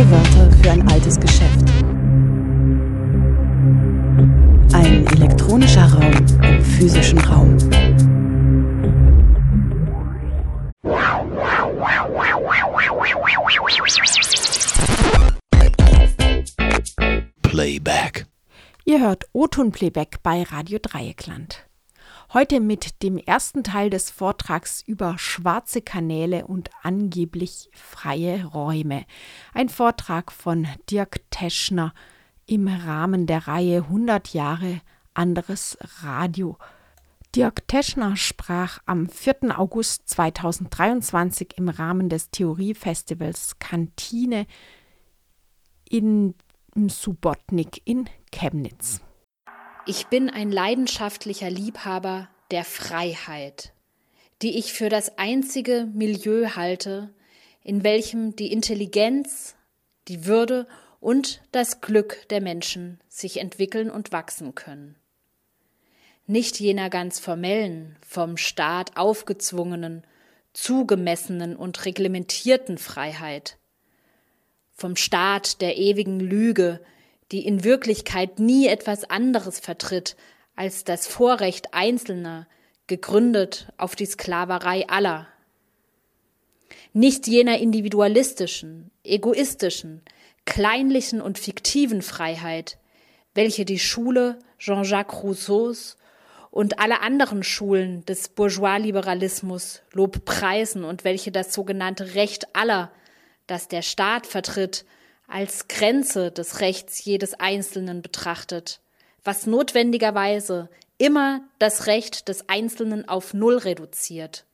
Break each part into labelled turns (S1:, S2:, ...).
S1: Neue Wörter für ein altes Geschäft. Ein elektronischer Raum im physischen Raum.
S2: Playback.
S3: Ihr hört O-Ton-Playback bei Radio Dreieckland. Heute mit dem ersten Teil des Vortrags über schwarze Kanäle und angeblich freie Räume. Ein Vortrag von Dirk Teschner im Rahmen der Reihe 100 Jahre anderes Radio. Dirk Teschner sprach am 4. August 2023 im Rahmen des Theoriefestivals Kantine in Subotnik in Chemnitz.
S4: Ich bin ein leidenschaftlicher Liebhaber der Freiheit, die ich für das einzige Milieu halte, in welchem die Intelligenz, die Würde und das Glück der Menschen sich entwickeln und wachsen können. Nicht jener ganz formellen, vom Staat aufgezwungenen, zugemessenen und reglementierten Freiheit, vom Staat der ewigen Lüge, die in Wirklichkeit nie etwas anderes vertritt als das Vorrecht Einzelner, gegründet auf die Sklaverei aller. Nicht jener individualistischen, egoistischen, kleinlichen und fiktiven Freiheit, welche die Schule Jean-Jacques Rousseaus und alle anderen Schulen des Bourgeois-Liberalismus Lob preisen und welche das sogenannte Recht aller, das der Staat vertritt, als Grenze des Rechts jedes Einzelnen betrachtet, was notwendigerweise immer das Recht des Einzelnen auf Null reduziert.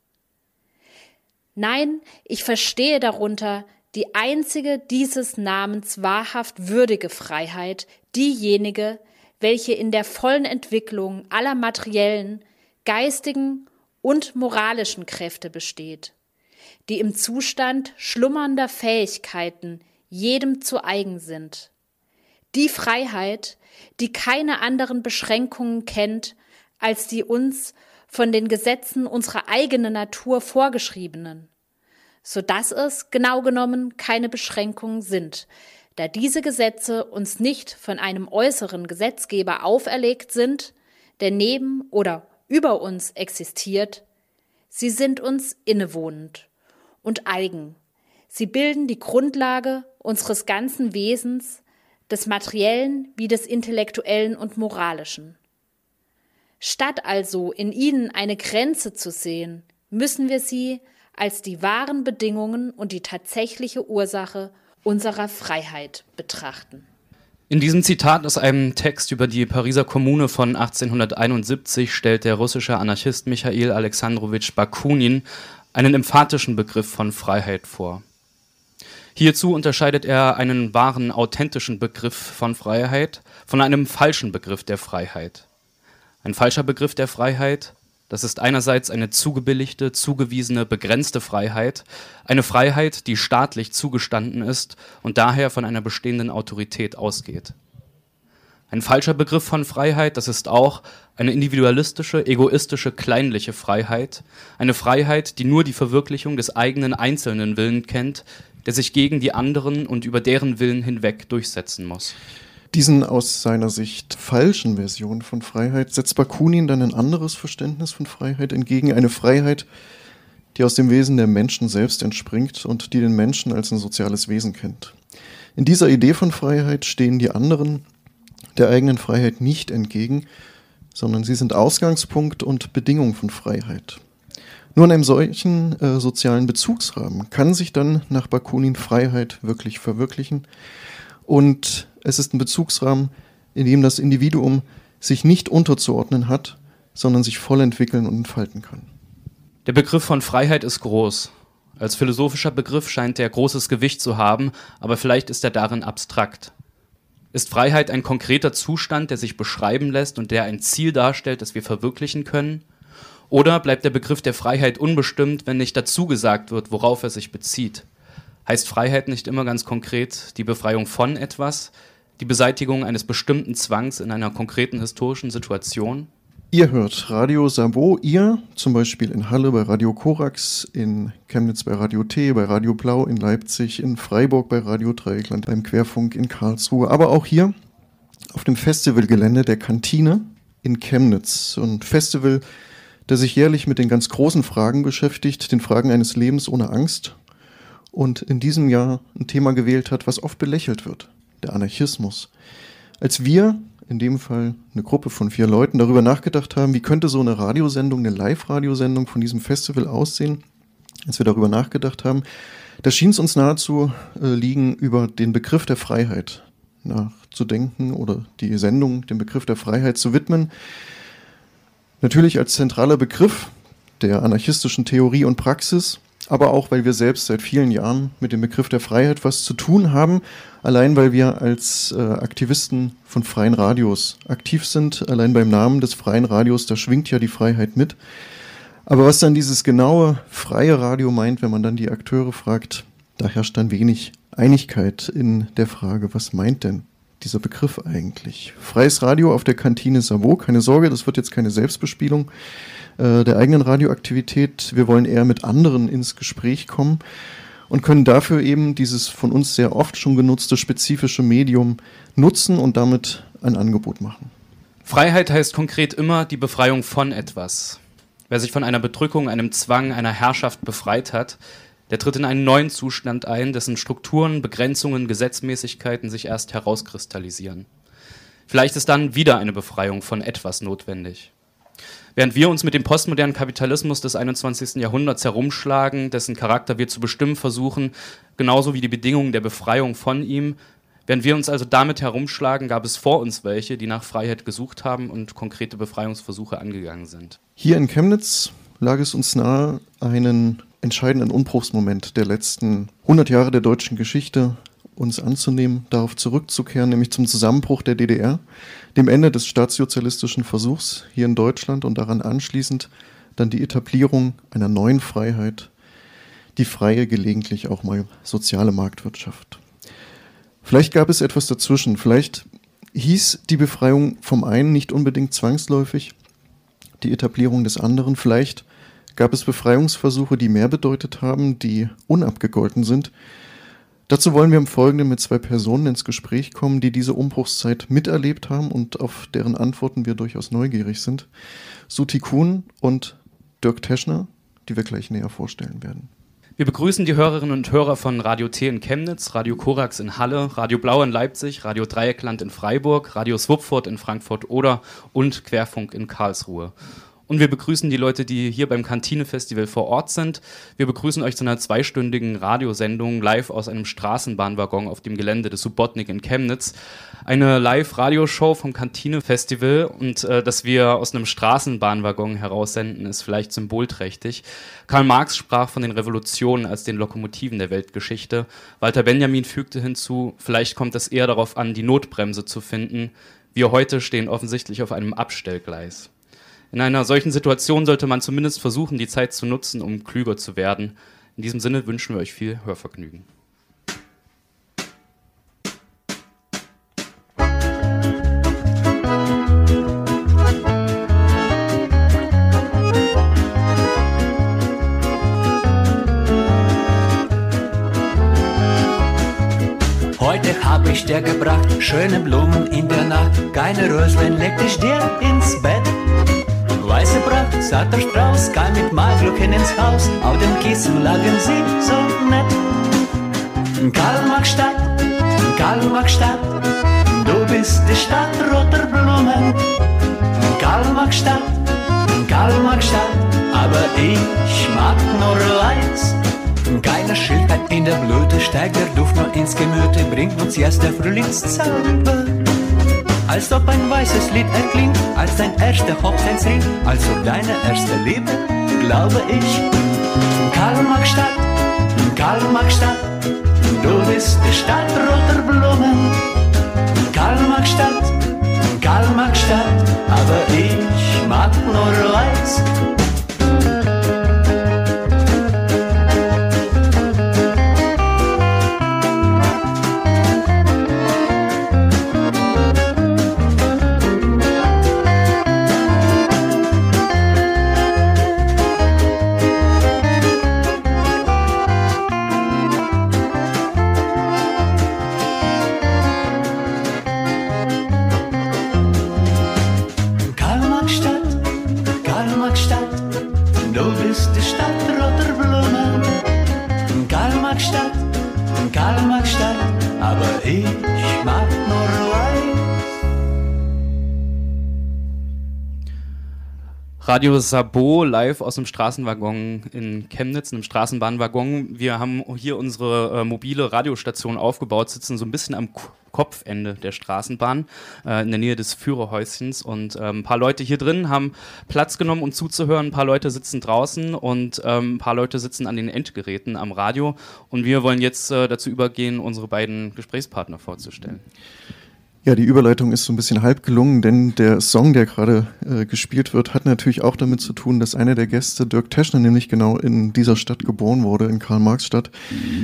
S4: Nein, ich verstehe darunter die einzige dieses Namens wahrhaft würdige Freiheit, diejenige, welche in der vollen Entwicklung aller materiellen, geistigen und moralischen Kräfte besteht, die im Zustand schlummernder Fähigkeiten jedem zu eigen sind. Die Freiheit, die keine anderen Beschränkungen kennt als die uns von den Gesetzen unserer eigenen Natur vorgeschriebenen, so dass es genau genommen keine Beschränkungen sind, da diese Gesetze uns nicht von einem äußeren Gesetzgeber auferlegt sind, der neben oder über uns existiert, sie sind uns innewohnend und eigen. Sie bilden die Grundlage unseres ganzen Wesens, des materiellen wie des intellektuellen und moralischen. Statt also in ihnen eine Grenze zu sehen, müssen wir sie als die wahren Bedingungen und die tatsächliche Ursache unserer Freiheit betrachten.
S5: In diesem Zitat aus einem Text über die Pariser Kommune von 1871 stellt der russische Anarchist Michail Alexandrowitsch Bakunin einen emphatischen Begriff von Freiheit vor. Hierzu unterscheidet er einen wahren, authentischen Begriff von Freiheit von einem falschen Begriff der Freiheit. Ein falscher Begriff der Freiheit, das ist einerseits eine zugebilligte, zugewiesene, begrenzte Freiheit, eine Freiheit, die staatlich zugestanden ist und daher von einer bestehenden Autorität ausgeht. Ein falscher Begriff von Freiheit, das ist auch eine individualistische, egoistische, kleinliche Freiheit, eine Freiheit, die nur die Verwirklichung des eigenen einzelnen Willen kennt, der sich gegen die anderen und über deren Willen hinweg durchsetzen muss.
S6: Diesen aus seiner Sicht falschen Version von Freiheit setzt Bakunin dann ein anderes Verständnis von Freiheit entgegen, eine Freiheit, die aus dem Wesen der Menschen selbst entspringt und die den Menschen als ein soziales Wesen kennt. In dieser Idee von Freiheit stehen die anderen der eigenen Freiheit nicht entgegen, sondern sie sind Ausgangspunkt und Bedingung von Freiheit. Nur in einem solchen äh, sozialen Bezugsrahmen kann sich dann nach Bakunin Freiheit wirklich verwirklichen. Und es ist ein Bezugsrahmen, in dem das Individuum sich nicht unterzuordnen hat, sondern sich voll entwickeln und entfalten kann.
S5: Der Begriff von Freiheit ist groß. Als philosophischer Begriff scheint er großes Gewicht zu haben, aber vielleicht ist er darin abstrakt. Ist Freiheit ein konkreter Zustand, der sich beschreiben lässt und der ein Ziel darstellt, das wir verwirklichen können? Oder bleibt der Begriff der Freiheit unbestimmt, wenn nicht dazu gesagt wird, worauf er sich bezieht? Heißt Freiheit nicht immer ganz konkret die Befreiung von etwas, die Beseitigung eines bestimmten Zwangs in einer konkreten historischen Situation?
S6: Ihr hört Radio Sabo, ihr zum Beispiel in Halle bei Radio Korax, in Chemnitz bei Radio T, bei Radio Blau, in Leipzig, in Freiburg bei Radio Dreieckland, beim Querfunk in Karlsruhe, aber auch hier auf dem Festivalgelände der Kantine in Chemnitz. Und Festival, der sich jährlich mit den ganz großen Fragen beschäftigt, den Fragen eines Lebens ohne Angst. Und in diesem Jahr ein Thema gewählt hat, was oft belächelt wird, der Anarchismus. Als wir in dem Fall eine Gruppe von vier Leuten, darüber nachgedacht haben, wie könnte so eine Radiosendung, eine Live-Radiosendung von diesem Festival aussehen, als wir darüber nachgedacht haben, da schien es uns nahezu äh, liegen, über den Begriff der Freiheit nachzudenken oder die Sendung dem Begriff der Freiheit zu widmen. Natürlich als zentraler Begriff der anarchistischen Theorie und Praxis, aber auch, weil wir selbst seit vielen Jahren mit dem Begriff der Freiheit was zu tun haben, allein weil wir als äh, Aktivisten von freien Radios aktiv sind, allein beim Namen des freien Radios, da schwingt ja die Freiheit mit. Aber was dann dieses genaue freie Radio meint, wenn man dann die Akteure fragt, da herrscht dann wenig Einigkeit in der Frage, was meint denn dieser Begriff eigentlich? Freies Radio auf der Kantine Savo, keine Sorge, das wird jetzt keine Selbstbespielung äh, der eigenen Radioaktivität. Wir wollen eher mit anderen ins Gespräch kommen und können dafür eben dieses von uns sehr oft schon genutzte spezifische Medium nutzen und damit ein Angebot machen.
S5: Freiheit heißt konkret immer die Befreiung von etwas. Wer sich von einer Bedrückung, einem Zwang, einer Herrschaft befreit hat, der tritt in einen neuen Zustand ein, dessen Strukturen, Begrenzungen, Gesetzmäßigkeiten sich erst herauskristallisieren. Vielleicht ist dann wieder eine Befreiung von etwas notwendig. Während wir uns mit dem postmodernen Kapitalismus des 21. Jahrhunderts herumschlagen, dessen Charakter wir zu bestimmen versuchen, genauso wie die Bedingungen der Befreiung von ihm, während wir uns also damit herumschlagen, gab es vor uns welche, die nach Freiheit gesucht haben und konkrete Befreiungsversuche angegangen sind.
S6: Hier in Chemnitz lag es uns nahe, einen entscheidenden Umbruchsmoment der letzten 100 Jahre der deutschen Geschichte uns anzunehmen, darauf zurückzukehren, nämlich zum Zusammenbruch der DDR dem Ende des staatssozialistischen Versuchs hier in Deutschland und daran anschließend dann die Etablierung einer neuen Freiheit, die freie, gelegentlich auch mal soziale Marktwirtschaft. Vielleicht gab es etwas dazwischen, vielleicht hieß die Befreiung vom einen nicht unbedingt zwangsläufig die Etablierung des anderen, vielleicht gab es Befreiungsversuche, die mehr bedeutet haben, die unabgegolten sind, Dazu wollen wir im Folgenden mit zwei Personen ins Gespräch kommen, die diese Umbruchszeit miterlebt haben und auf deren Antworten wir durchaus neugierig sind. Suti Kuhn und Dirk Teschner, die wir gleich näher vorstellen werden.
S5: Wir begrüßen die Hörerinnen und Hörer von Radio T in Chemnitz, Radio Korax in Halle, Radio Blau in Leipzig, Radio Dreieckland in Freiburg, Radio Swupfurt in Frankfurt oder und Querfunk in Karlsruhe. Und wir begrüßen die Leute, die hier beim Kantine-Festival vor Ort sind. Wir begrüßen euch zu einer zweistündigen Radiosendung live aus einem Straßenbahnwaggon auf dem Gelände des Subotnik in Chemnitz. Eine Live-Radioshow vom Kantine-Festival und äh, dass wir aus einem Straßenbahnwaggon heraussenden, ist vielleicht symbolträchtig. Karl Marx sprach von den Revolutionen als den Lokomotiven der Weltgeschichte. Walter Benjamin fügte hinzu, vielleicht kommt es eher darauf an, die Notbremse zu finden. Wir heute stehen offensichtlich auf einem Abstellgleis. In einer solchen Situation sollte man zumindest versuchen, die Zeit zu nutzen, um klüger zu werden. In diesem Sinne wünschen wir euch viel Hörvergnügen.
S2: Heute hab ich dir gebracht schöne Blumen in der Nacht. Keine Röslein leg dich dir ins Bett. Weiße Pracht, satter Strauß, kam mit Malglücken ins Haus, auf dem Kissen lagen sie so nett. Karl-Marx-Stadt, Karl-Marx-Stadt, du bist die Stadt roter Blumen. Karl-Marx-Stadt, Karl-Marx-Stadt, aber ich mag nur weiß. Keine Schildheit in der Blüte, steigt der Duft nur ins Gemüte, bringt uns erst der Frühlingszauber als ob ein weißes Lied erklingt, als dein erster Hochzeitsring, als ob deine erste Liebe, glaube ich. Karl-Marx-Stadt, Karl-Marx-Stadt, du bist die Stadt roter Blumen. Karl-Marx-Stadt, Karl-Marx-Stadt, aber ich mag nur weiß.
S5: Radio Sabo live aus dem Straßenwaggon in Chemnitz, einem Straßenbahnwaggon. Wir haben hier unsere äh, mobile Radiostation aufgebaut, sitzen so ein bisschen am Kopfende der Straßenbahn äh, in der Nähe des Führerhäuschens und äh, ein paar Leute hier drin haben Platz genommen, um zuzuhören. Ein paar Leute sitzen draußen und ähm, ein paar Leute sitzen an den Endgeräten am Radio. Und wir wollen jetzt äh, dazu übergehen, unsere beiden Gesprächspartner vorzustellen.
S6: Ja, die Überleitung ist so ein bisschen halb gelungen, denn der Song, der gerade äh, gespielt wird, hat natürlich auch damit zu tun, dass einer der Gäste, Dirk Teschner, nämlich genau in dieser Stadt geboren wurde, in Karl-Marx-Stadt,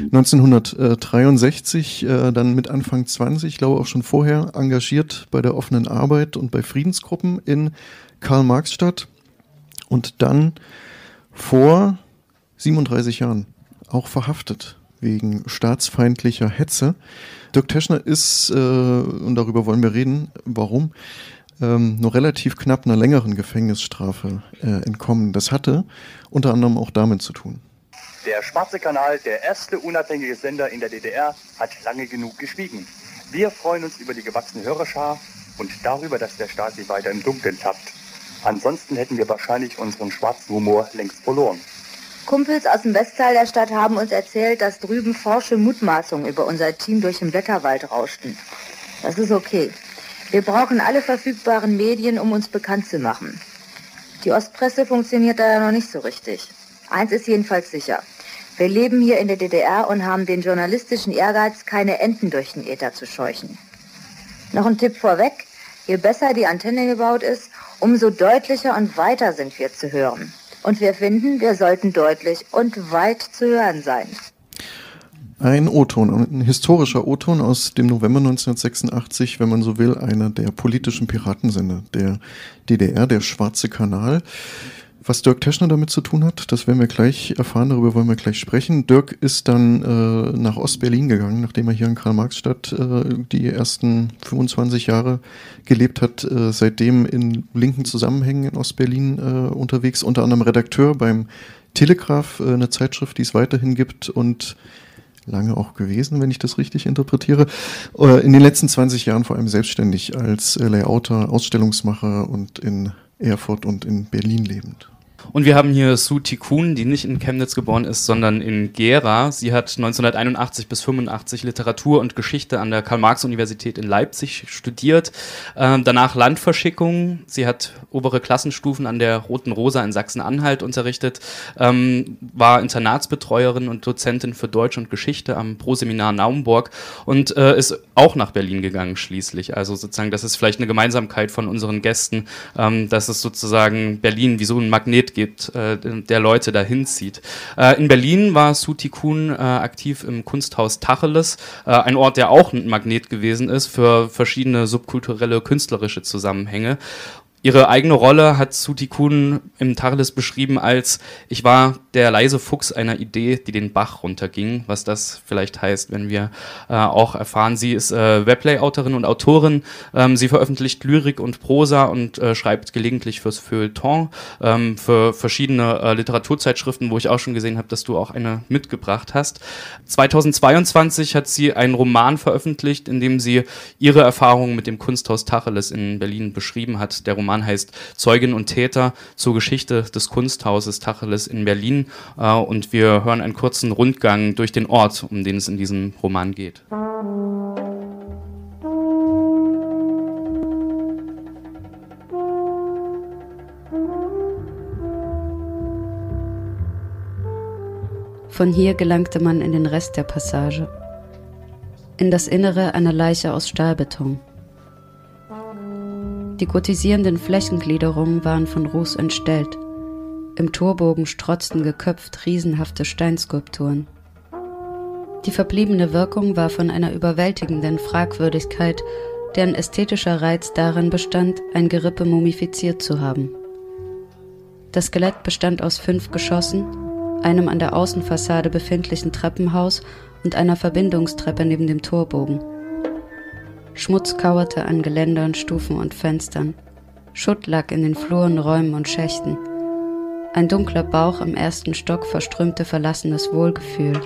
S6: 1963, äh, dann mit Anfang 20, ich glaube auch schon vorher, engagiert bei der offenen Arbeit und bei Friedensgruppen in Karl-Marx-Stadt und dann vor 37 Jahren auch verhaftet wegen staatsfeindlicher Hetze. Dirk Teschner ist, äh, und darüber wollen wir reden, warum, ähm, nur relativ knapp einer längeren Gefängnisstrafe äh, entkommen. Das hatte unter anderem auch damit zu tun.
S7: Der Schwarze Kanal, der erste unabhängige Sender in der DDR, hat lange genug geschwiegen. Wir freuen uns über die gewachsene Hörerschar und darüber, dass der Staat sich weiter im Dunkeln tappt. Ansonsten hätten wir wahrscheinlich unseren schwarzen Humor längst verloren.
S8: Kumpels aus dem Westteil der Stadt haben uns erzählt, dass drüben forsche Mutmaßungen über unser Team durch den Blätterwald rauschten. Das ist okay. Wir brauchen alle verfügbaren Medien, um uns bekannt zu machen. Die Ostpresse funktioniert da ja noch nicht so richtig. Eins ist jedenfalls sicher. Wir leben hier in der DDR und haben den journalistischen Ehrgeiz, keine Enten durch den Äther zu scheuchen. Noch ein Tipp vorweg. Je besser die Antenne gebaut ist, umso deutlicher und weiter sind wir zu hören. Und wir finden, wir sollten deutlich und weit zu hören sein.
S6: Ein O-Ton, ein historischer O-Ton aus dem November 1986, wenn man so will, einer der politischen Piratensender der DDR, der Schwarze Kanal. Was Dirk Teschner damit zu tun hat, das werden wir gleich erfahren, darüber wollen wir gleich sprechen. Dirk ist dann äh, nach Ostberlin gegangen, nachdem er hier in Karl-Marx-Stadt äh, die ersten 25 Jahre gelebt hat, äh, seitdem in linken Zusammenhängen in Ostberlin äh, unterwegs, unter anderem Redakteur beim Telegraph, äh, eine Zeitschrift, die es weiterhin gibt und lange auch gewesen, wenn ich das richtig interpretiere. Äh, in den letzten 20 Jahren vor allem selbstständig als Layouter, Ausstellungsmacher und in Erfurt und in Berlin lebend.
S5: Und wir haben hier Su Tikun, die nicht in Chemnitz geboren ist, sondern in Gera. Sie hat 1981 bis 85 Literatur und Geschichte an der Karl-Marx-Universität in Leipzig studiert. Ähm, danach Landverschickung. Sie hat obere Klassenstufen an der Roten Rosa in Sachsen-Anhalt unterrichtet, ähm, war Internatsbetreuerin und Dozentin für Deutsch und Geschichte am Proseminar Naumburg und äh, ist auch nach Berlin gegangen schließlich. Also sozusagen, das ist vielleicht eine Gemeinsamkeit von unseren Gästen, ähm, dass es sozusagen Berlin wie so ein Magnet gibt, äh, der Leute dahin zieht. Äh, in Berlin war Suti Kuhn äh, aktiv im Kunsthaus Tacheles, äh, ein Ort, der auch ein Magnet gewesen ist für verschiedene subkulturelle, künstlerische Zusammenhänge. Ihre eigene Rolle hat Suti Kuhn im Tacheles beschrieben als ich war der leise Fuchs einer Idee, die den Bach runterging, was das vielleicht heißt, wenn wir äh, auch erfahren, sie ist äh, Weblay-Autorin und Autorin, ähm, sie veröffentlicht Lyrik und Prosa und äh, schreibt gelegentlich fürs Feuilleton, ähm, für verschiedene äh, Literaturzeitschriften, wo ich auch schon gesehen habe, dass du auch eine mitgebracht hast. 2022 hat sie einen Roman veröffentlicht, in dem sie ihre Erfahrungen mit dem Kunsthaus Tacheles in Berlin beschrieben hat. Der Roman heißt Zeugin und Täter zur Geschichte des Kunsthauses Tacheles in Berlin äh, und wir hören einen kurzen Rundgang durch den Ort, um den es in diesem Roman geht.
S9: Von hier gelangte man in den Rest der Passage, in das Innere einer Leiche aus Stahlbeton. Die gotisierenden Flächengliederungen waren von Ruß entstellt. Im Torbogen strotzten geköpft riesenhafte Steinskulpturen. Die verbliebene Wirkung war von einer überwältigenden Fragwürdigkeit, deren ästhetischer Reiz darin bestand, ein Gerippe mumifiziert zu haben. Das Skelett bestand aus fünf Geschossen, einem an der Außenfassade befindlichen Treppenhaus und einer Verbindungstreppe neben dem Torbogen. Schmutz kauerte an Geländern, Stufen und Fenstern. Schutt lag in den Fluren, Räumen und Schächten. Ein dunkler Bauch im ersten Stock verströmte verlassenes Wohlgefühl.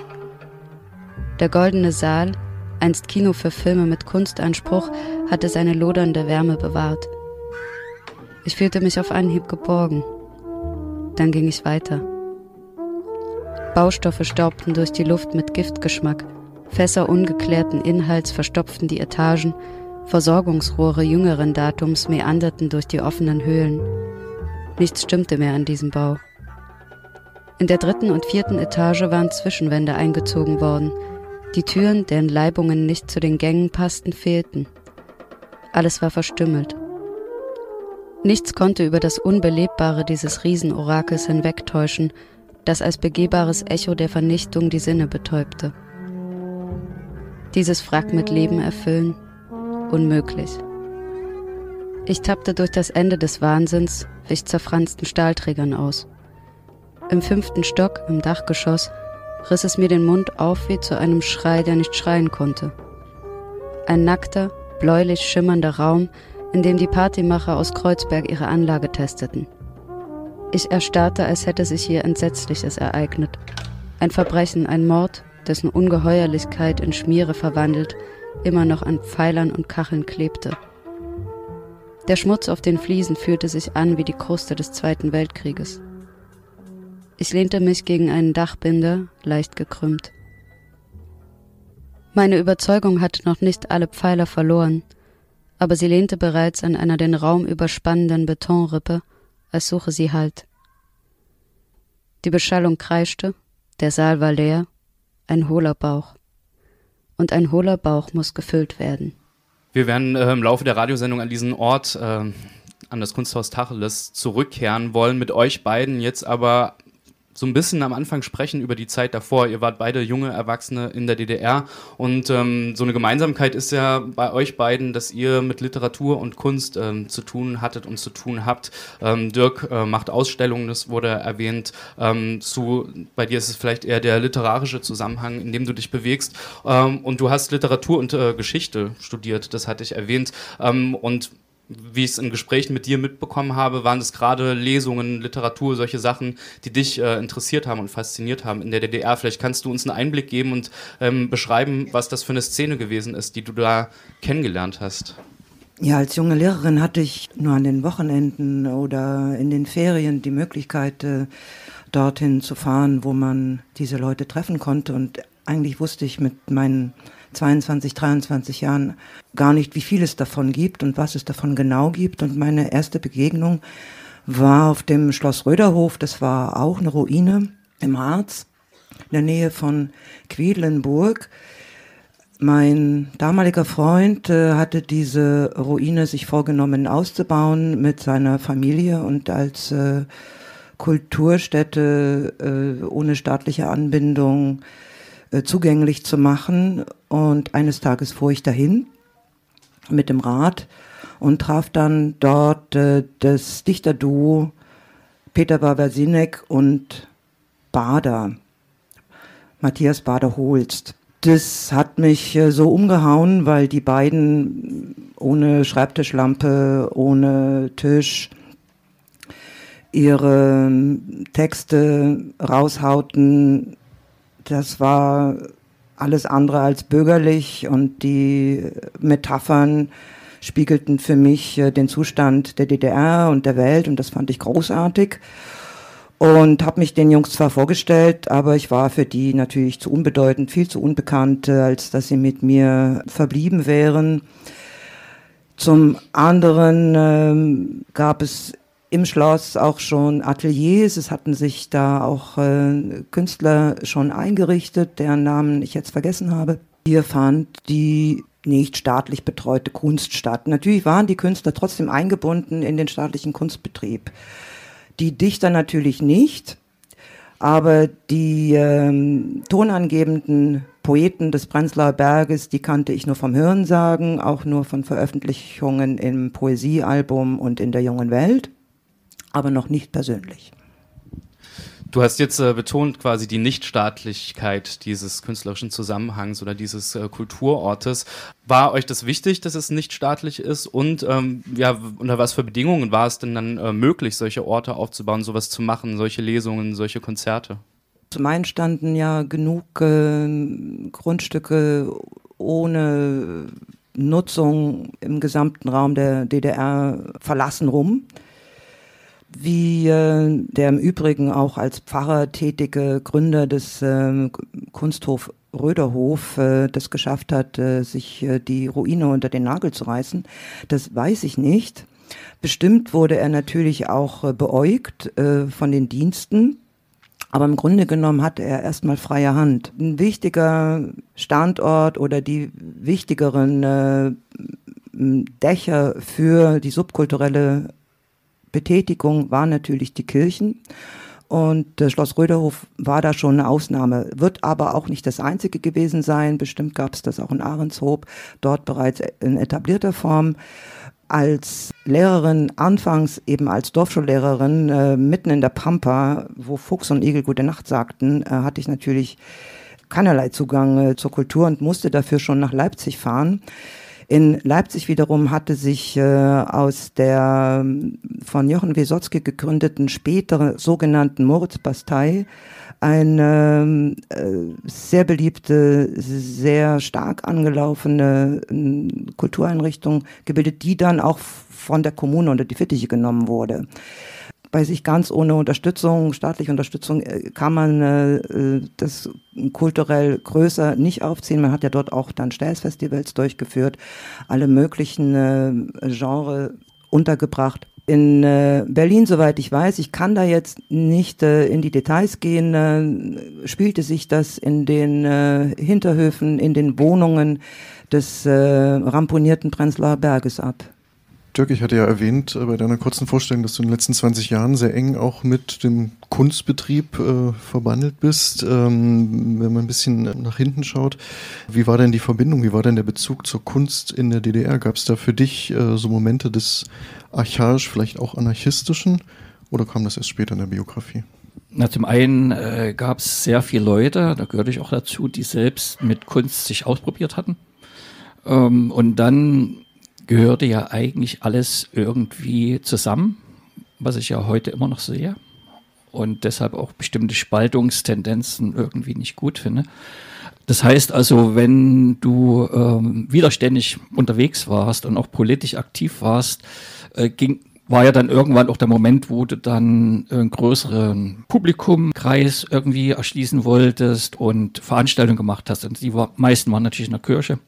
S9: Der goldene Saal, einst Kino für Filme mit Kunstanspruch, hatte seine lodernde Wärme bewahrt. Ich fühlte mich auf Anhieb geborgen, Dann ging ich weiter. Baustoffe staubten durch die Luft mit Giftgeschmack, Fässer ungeklärten Inhalts verstopften die Etagen, Versorgungsrohre jüngeren Datums meanderten durch die offenen Höhlen. Nichts stimmte mehr an diesem Bau. In der dritten und vierten Etage waren Zwischenwände eingezogen worden. Die Türen, deren Leibungen nicht zu den Gängen passten, fehlten. Alles war verstümmelt. Nichts konnte über das Unbelebbare dieses Riesenorakels hinwegtäuschen, das als begehbares Echo der Vernichtung die Sinne betäubte. Dieses Wrack mit Leben erfüllen? Unmöglich. Ich tappte durch das Ende des Wahnsinns, wich zerfransten Stahlträgern aus. Im fünften Stock, im Dachgeschoss, riss es mir den Mund auf wie zu einem Schrei, der nicht schreien konnte. Ein nackter, bläulich schimmernder Raum, in dem die Partymacher aus Kreuzberg ihre Anlage testeten. Ich erstarrte, als hätte sich hier Entsetzliches ereignet. Ein Verbrechen, ein Mord, dessen Ungeheuerlichkeit in Schmiere verwandelt, immer noch an Pfeilern und Kacheln klebte. Der Schmutz auf den Fliesen fühlte sich an wie die Kruste des Zweiten Weltkrieges. Ich lehnte mich gegen einen Dachbinder, leicht gekrümmt. Meine Überzeugung hatte noch nicht alle Pfeiler verloren, aber sie lehnte bereits an einer den Raum überspannenden Betonrippe als suche sie Halt. Die Beschallung kreischte, der Saal war leer, ein hohler Bauch. Und ein hohler Bauch muss gefüllt werden.
S5: Wir werden äh, im Laufe der Radiosendung an diesen Ort, äh, an das Kunsthaus Tacheles, zurückkehren wollen, mit euch beiden jetzt aber so ein bisschen am Anfang sprechen über die Zeit davor. Ihr wart beide junge Erwachsene in der DDR und ähm, so eine Gemeinsamkeit ist ja bei euch beiden, dass ihr mit Literatur und Kunst ähm, zu tun hattet und zu tun habt. Ähm, Dirk äh, macht Ausstellungen, das wurde erwähnt. Ähm, zu, bei dir ist es vielleicht eher der literarische Zusammenhang, in dem du dich bewegst. Ähm, und du hast Literatur und äh, Geschichte studiert, das hatte ich erwähnt. Ähm, und wie ich es in Gesprächen mit dir mitbekommen habe, waren es gerade Lesungen, Literatur, solche Sachen, die dich äh, interessiert haben und fasziniert haben in der DDR. Vielleicht kannst du uns einen Einblick geben und ähm, beschreiben, was das für eine Szene gewesen ist, die du da kennengelernt hast.
S10: Ja, als junge Lehrerin hatte ich nur an den Wochenenden oder in den Ferien die Möglichkeit, äh, dorthin zu fahren, wo man diese Leute treffen konnte. Und eigentlich wusste ich mit meinen 22, 23 Jahren gar nicht, wie viel es davon gibt und was es davon genau gibt. Und meine erste Begegnung war auf dem Schloss Röderhof. Das war auch eine Ruine im Harz, in der Nähe von Quedlinburg. Mein damaliger Freund äh, hatte diese Ruine sich vorgenommen auszubauen mit seiner Familie und als äh, Kulturstätte äh, ohne staatliche Anbindung äh, zugänglich zu machen. Und eines Tages fuhr ich dahin mit dem Rad und traf dann dort äh, das Dichterduo Peter Bawersinek und Bader, Matthias Bader-Holst. Das hat mich äh, so umgehauen, weil die beiden ohne Schreibtischlampe, ohne Tisch ihre Texte raushauten, das war alles andere als bürgerlich und die Metaphern spiegelten für mich äh, den Zustand der DDR und der Welt und das fand ich großartig und habe mich den Jungs zwar vorgestellt, aber ich war für die natürlich zu unbedeutend, viel zu unbekannt, als dass sie mit mir verblieben wären. Zum anderen ähm, gab es im Schloss auch schon Ateliers. Es hatten sich da auch äh, Künstler schon eingerichtet, deren Namen ich jetzt vergessen habe. Hier fand die nicht staatlich betreute Kunst statt. Natürlich waren die Künstler trotzdem eingebunden in den staatlichen Kunstbetrieb. Die Dichter natürlich nicht, aber die ähm, tonangebenden Poeten des Prenzlauer Berges, die kannte ich nur vom Hörensagen, auch nur von Veröffentlichungen im Poesiealbum und in der jungen Welt aber noch nicht persönlich.
S5: Du hast jetzt äh, betont quasi die Nichtstaatlichkeit dieses künstlerischen Zusammenhangs oder dieses äh, Kulturortes. War euch das wichtig, dass es nicht staatlich ist? Und ähm, ja, unter was für Bedingungen war es denn dann äh, möglich, solche Orte aufzubauen, sowas zu machen, solche Lesungen, solche Konzerte?
S10: Zum einen standen ja genug äh, Grundstücke ohne Nutzung im gesamten Raum der DDR verlassen rum. Wie der im Übrigen auch als Pfarrer tätige Gründer des äh, Kunsthof Röderhof äh, das geschafft hat, äh, sich äh, die Ruine unter den Nagel zu reißen, das weiß ich nicht. Bestimmt wurde er natürlich auch äh, beäugt äh, von den Diensten. Aber im Grunde genommen hatte er erstmal freie Hand. Ein wichtiger Standort oder die wichtigeren äh, Dächer für die subkulturelle Betätigung waren natürlich die Kirchen. Und äh, Schloss Röderhof war da schon eine Ausnahme, wird aber auch nicht das einzige gewesen sein. Bestimmt gab es das auch in Ahrenshoop, dort bereits in etablierter Form als Lehrerin, anfangs eben als Dorfschullehrerin, äh, mitten in der Pampa, wo Fuchs und Igel gute Nacht sagten, äh, hatte ich natürlich keinerlei Zugang äh, zur Kultur und musste dafür schon nach Leipzig fahren. In Leipzig wiederum hatte sich äh, aus der von Jochen Wesotzky gegründeten späteren sogenannten Moritzbastei eine äh, sehr beliebte, sehr stark angelaufene äh, Kultureinrichtung gebildet, die dann auch von der Kommune unter die Fittiche genommen wurde. Bei sich ganz ohne Unterstützung, staatliche Unterstützung, äh, kann man äh, das kulturell größer nicht aufziehen. Man hat ja dort auch dann Stellsfestivals durchgeführt, alle möglichen äh, Genre untergebracht in äh, Berlin, soweit ich weiß, ich kann da jetzt nicht äh, in die Details gehen, äh, spielte sich das in den äh, Hinterhöfen, in den Wohnungen des äh, ramponierten Prenzlauer Berges ab.
S6: Dirk, ich hatte ja erwähnt äh, bei deiner kurzen Vorstellung, dass du in den letzten 20 Jahren sehr eng auch mit dem Kunstbetrieb äh, verbandelt bist. Ähm, wenn man ein bisschen nach hinten schaut, wie war denn die Verbindung, wie war denn der Bezug zur Kunst in der DDR? Gab es da für dich äh, so Momente des archaisch, vielleicht auch anarchistischen oder kam das erst später in der Biografie?
S11: Na, zum einen äh, gab es sehr viele Leute, da gehörte ich auch dazu, die selbst mit Kunst sich ausprobiert hatten. Ähm, und dann gehörte ja eigentlich alles irgendwie zusammen, was ich ja heute immer noch sehe und deshalb auch bestimmte Spaltungstendenzen irgendwie nicht gut finde. Das heißt also, wenn du ähm, widerständig unterwegs warst und auch politisch aktiv warst, äh, ging, war ja dann irgendwann auch der Moment, wo du dann einen größeren Publikumkreis irgendwie erschließen wolltest und Veranstaltungen gemacht hast. Und die war, meisten waren natürlich in der Kirche.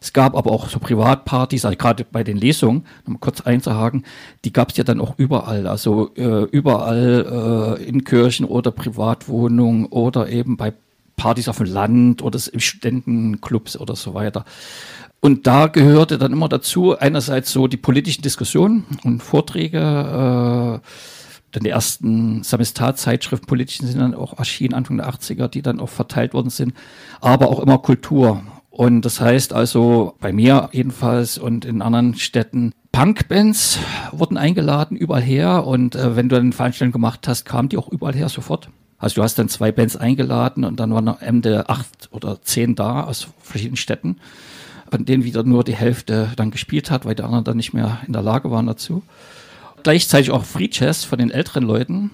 S11: Es gab aber auch so Privatpartys, also gerade bei den Lesungen, um kurz einzuhaken, die gab es ja dann auch überall, also äh, überall äh, in Kirchen oder Privatwohnungen oder eben bei Partys auf dem Land oder im Studentenclubs oder so weiter. Und da gehörte dann immer dazu einerseits so die politischen Diskussionen und Vorträge, äh, dann die ersten Samizdat-Zeitschriften politischen sind dann auch erschienen, Anfang der 80er, die dann auch verteilt worden sind, aber auch immer Kultur. Und das heißt also, bei mir jedenfalls und in anderen Städten, Punkbands wurden eingeladen, überall her. Und äh, wenn du eine Veranstaltung gemacht hast, kamen die auch überall her sofort. Also du hast dann zwei Bands eingeladen und dann waren am Ende acht oder zehn da aus verschiedenen Städten, von denen wieder nur die Hälfte dann gespielt hat, weil die anderen dann nicht mehr in der Lage waren dazu. Gleichzeitig auch Free Jazz von den älteren Leuten,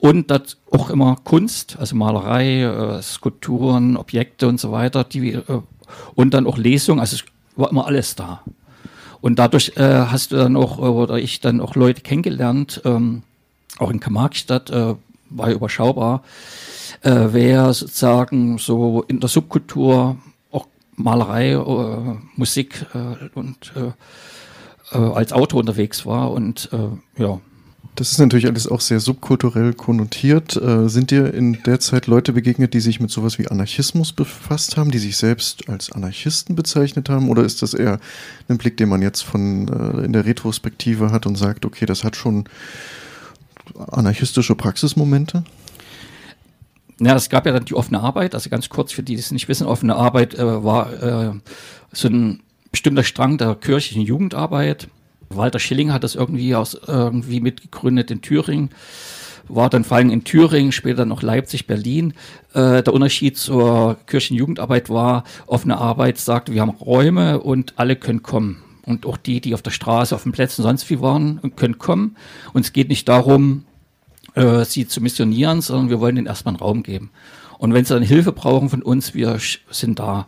S11: und das auch immer Kunst, also Malerei, äh, Skulpturen, Objekte und so weiter, die, äh, und dann auch Lesungen, also es war immer alles da. Und dadurch äh, hast du dann auch, äh, oder ich dann auch Leute kennengelernt, ähm, auch in Kamarkstadt, äh, war überschaubar, äh, wer sozusagen so in der Subkultur auch Malerei, äh, Musik äh, und äh, äh, als Autor unterwegs war und äh, ja,
S6: das ist natürlich alles auch sehr subkulturell konnotiert. Äh, sind dir in der Zeit Leute begegnet, die sich mit sowas wie Anarchismus befasst haben, die sich selbst als Anarchisten bezeichnet haben? Oder ist das eher ein Blick, den man jetzt von äh, in der Retrospektive hat und sagt, okay, das hat schon anarchistische Praxismomente?
S11: Ja, es gab ja dann die offene Arbeit, also ganz kurz für die, die es nicht wissen, offene Arbeit äh, war äh, so ein bestimmter Strang der kirchlichen Jugendarbeit Walter Schilling hat das irgendwie aus irgendwie mitgegründet in Thüringen war dann vor allem in Thüringen, später noch Leipzig, Berlin. Äh, der Unterschied zur Kirchenjugendarbeit war, offene Arbeit sagt, wir haben Räume und alle können kommen. Und auch die, die auf der Straße, auf den Plätzen sonst wie waren, können kommen. Und es geht nicht darum, äh, sie zu missionieren, sondern wir wollen ihnen erstmal einen Raum geben. Und wenn sie dann Hilfe brauchen von uns, wir sind da.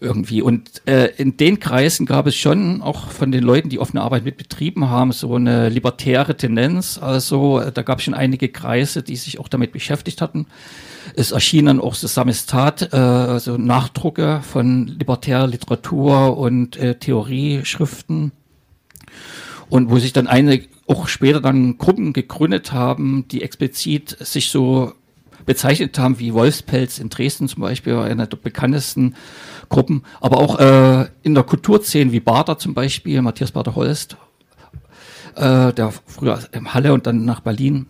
S11: Irgendwie. Und äh, in den Kreisen gab es schon auch von den Leuten, die offene Arbeit mit betrieben haben, so eine libertäre Tendenz. Also äh, da gab es schon einige Kreise, die sich auch damit beschäftigt hatten. Es erschienen auch so Samistat, äh, so Nachdrucke von libertärer Literatur und äh, Theorieschriften. Und wo sich dann eine auch später dann Gruppen gegründet haben, die explizit sich so bezeichnet haben, wie Wolfspelz in Dresden zum Beispiel, einer der bekanntesten Gruppen, aber auch äh, in der Kulturszene wie Bader zum Beispiel, Matthias Bader-Holst, äh, der früher in Halle und dann nach Berlin,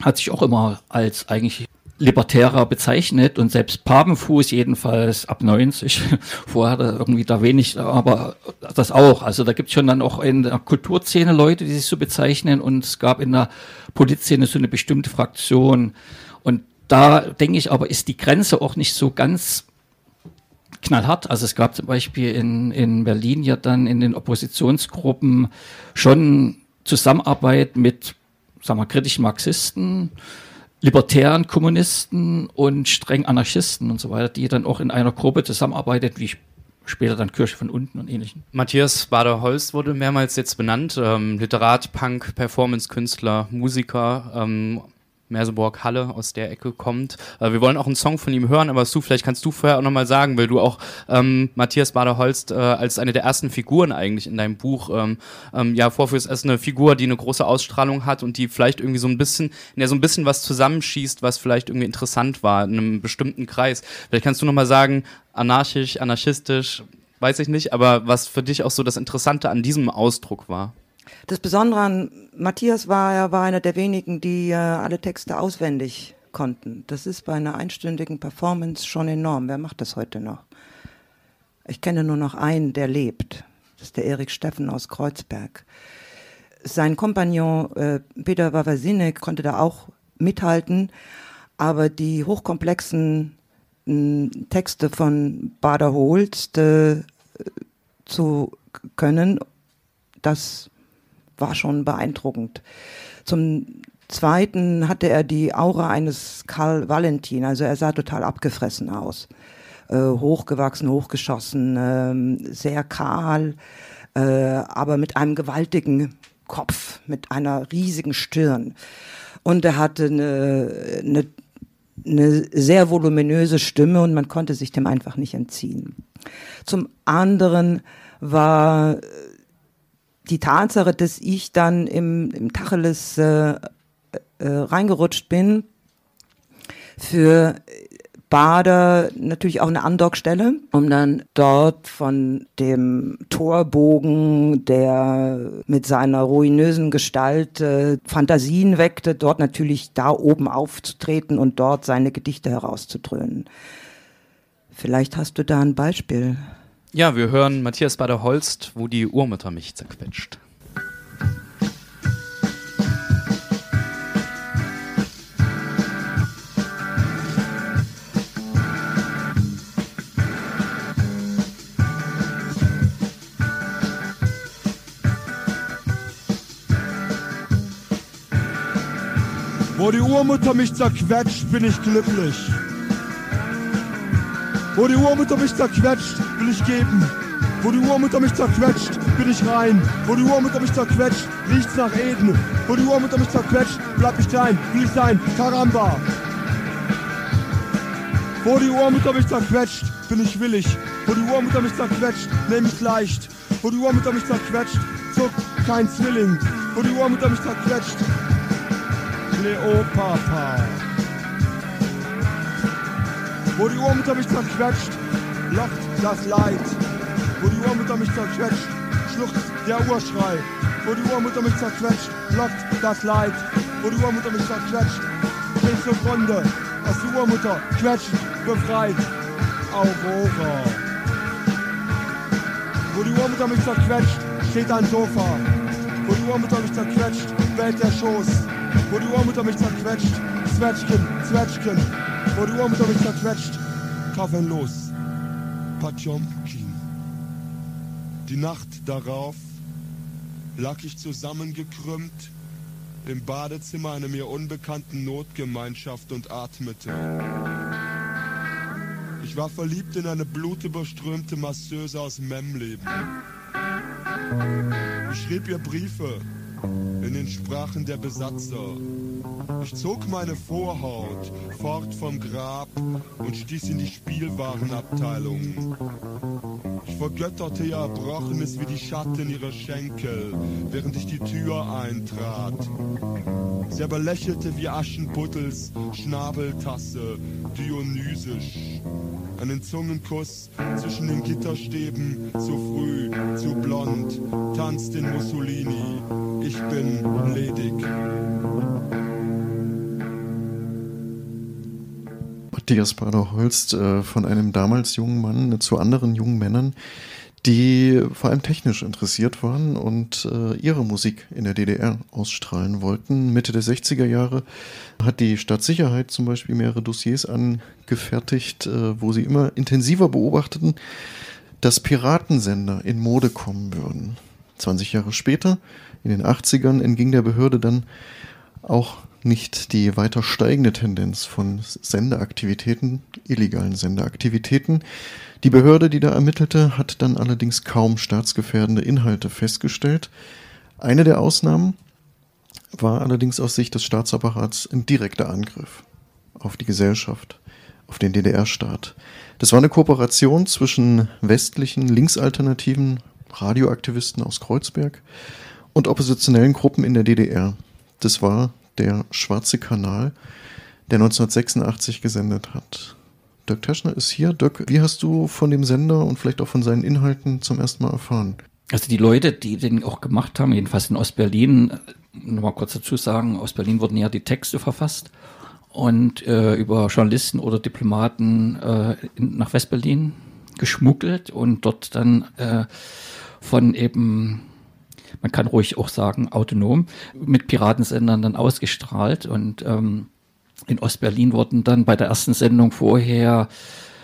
S11: hat sich auch immer als eigentlich libertärer bezeichnet und selbst Papenfuß jedenfalls ab 90, vorher er irgendwie da wenig, aber das auch. Also da gibt es schon dann auch in der Kulturszene Leute, die sich so bezeichnen und es gab in der Polizszene so eine bestimmte Fraktion und da denke ich aber, ist die Grenze auch nicht so ganz knallhart. Also es gab zum Beispiel in, in Berlin ja dann in den Oppositionsgruppen schon Zusammenarbeit mit, sagen wir, kritischen Marxisten, libertären Kommunisten und streng Anarchisten und so weiter, die dann auch in einer Gruppe zusammenarbeitet, wie später dann Kirche von unten und ähnlichen.
S5: Matthias Bader-Holst wurde mehrmals jetzt benannt, ähm, Literat, Punk, Performance-Künstler, Musiker, ähm, Merseburg Halle aus der Ecke kommt. Äh, wir wollen auch einen Song von ihm hören, aber Sue, vielleicht kannst du vorher auch nochmal sagen, weil du auch ähm, Matthias Bader-Holst äh, als eine der ersten Figuren eigentlich in deinem Buch ähm, ähm, ja vorführst. Ist eine Figur, die eine große Ausstrahlung hat und die vielleicht irgendwie so ein bisschen, in der so ein bisschen was zusammenschießt, was vielleicht irgendwie interessant war in einem bestimmten Kreis. Vielleicht kannst du nochmal sagen, anarchisch, anarchistisch, weiß ich nicht, aber was für dich auch so das Interessante an diesem Ausdruck war.
S10: Das Besondere an Matthias war, er war einer der wenigen, die äh, alle Texte auswendig konnten. Das ist bei einer einstündigen Performance schon enorm. Wer macht das heute noch? Ich kenne nur noch einen, der lebt. Das ist der Erik Steffen aus Kreuzberg. Sein Kompagnon äh, Peter Wawasinek konnte da auch mithalten, aber die hochkomplexen äh, Texte von Bader Holst äh, zu können, das war schon beeindruckend. Zum Zweiten hatte er die Aura eines Karl Valentin, also er sah total abgefressen aus. Äh, hochgewachsen, hochgeschossen, äh, sehr kahl, äh, aber mit einem gewaltigen Kopf, mit einer riesigen Stirn. Und er hatte eine, eine, eine sehr voluminöse Stimme und man konnte sich dem einfach nicht entziehen. Zum anderen war die Tatsache, dass ich dann im, im Tacheles äh, äh, reingerutscht bin, für Bader natürlich auch eine Andockstelle, um dann dort von dem Torbogen, der mit seiner ruinösen Gestalt äh, Fantasien weckte, dort natürlich da oben aufzutreten und dort seine Gedichte herauszudröhnen. Vielleicht hast du da ein Beispiel.
S5: Ja, wir hören Matthias Bader-Holst, wo die Urmutter mich zerquetscht.
S12: Wo die Urmutter mich zerquetscht, bin ich glücklich. Wo die Urmutter mich zerquetscht, will ich geben. Wo die Urmutter mich zerquetscht, bin ich rein. Wo die Urmutter mich zerquetscht, riecht's nach Eden. Wo die Urmutter mich zerquetscht, bleib ich klein, will ich sein, Karamba. Wo die Urmutter mich zerquetscht, bin ich willig. Wo die Urmutter mich zerquetscht, nehm ich leicht. Wo die Urmutter mich zerquetscht, zuckt kein Zwilling. Wo die Urmutter mich zerquetscht, Kleopatra. Wo die Urmutter mich zerquetscht, lacht das Leid. Wo die Urmutter mich zerquetscht, schluchzt der Urschrei. Wo die Urmutter mich zerquetscht, lacht das Leid. Wo die Urmutter mich zerquetscht, bin zugrunde. Aus die Urmutter quetscht, befreit. Aurora. Wo die Urmutter mich zerquetscht, steht ein Sofa. Wo die Urmutter mich zerquetscht, bellt der Schoß. Wo die Urmutter mich zerquetscht, Zwetschgen, Zwetschgen die Urmutter mich zerquetscht, Kaffee los. Patjomkin. Die Nacht darauf lag ich zusammengekrümmt im Badezimmer einer mir unbekannten Notgemeinschaft und atmete. Ich war verliebt in eine blutüberströmte Masseuse aus Memleben. Ich schrieb ihr Briefe in den Sprachen der Besatzer. Ich zog meine Vorhaut fort vom Grab und stieß in die Spielwarenabteilung. Ich vergötterte ihr Erbrochenes wie die Schatten ihrer Schenkel, während ich die Tür eintrat. Sie aber lächelte wie Aschenputtels Schnabeltasse, dionysisch. Einen Zungenkuss zwischen den Gitterstäben, zu früh, zu blond, tanzt in Mussolini. Ich bin ledig.
S6: Matthias Bader-Holst äh, von einem damals jungen Mann zu anderen jungen Männern, die vor allem technisch interessiert waren und äh, ihre Musik in der DDR ausstrahlen wollten. Mitte der 60er Jahre hat die Staatssicherheit zum Beispiel mehrere Dossiers angefertigt, äh, wo sie immer intensiver beobachteten, dass Piratensender in Mode kommen würden. 20 Jahre später, in den 80ern, entging der Behörde dann auch nicht die weiter steigende Tendenz von Sendeaktivitäten, illegalen Sendeaktivitäten. Die Behörde, die da ermittelte, hat dann allerdings kaum staatsgefährdende Inhalte festgestellt. Eine der Ausnahmen war allerdings aus Sicht des Staatsapparats ein direkter Angriff auf die Gesellschaft, auf den DDR-Staat. Das war eine Kooperation zwischen westlichen linksalternativen Radioaktivisten aus Kreuzberg und oppositionellen Gruppen in der DDR. Das war der Schwarze Kanal, der 1986 gesendet hat. Dirk Teschner ist hier. Dirk, wie hast du von dem Sender und vielleicht auch von seinen Inhalten zum ersten Mal erfahren?
S11: Also die Leute, die den auch gemacht haben, jedenfalls in Ostberlin, nochmal kurz dazu sagen, aus Berlin wurden ja die Texte verfasst und äh, über Journalisten oder Diplomaten äh, in, nach Westberlin geschmuggelt und dort dann äh, von eben man kann ruhig auch sagen, autonom, mit Piratensendern dann ausgestrahlt. Und ähm, in Ostberlin wurden dann bei der ersten Sendung vorher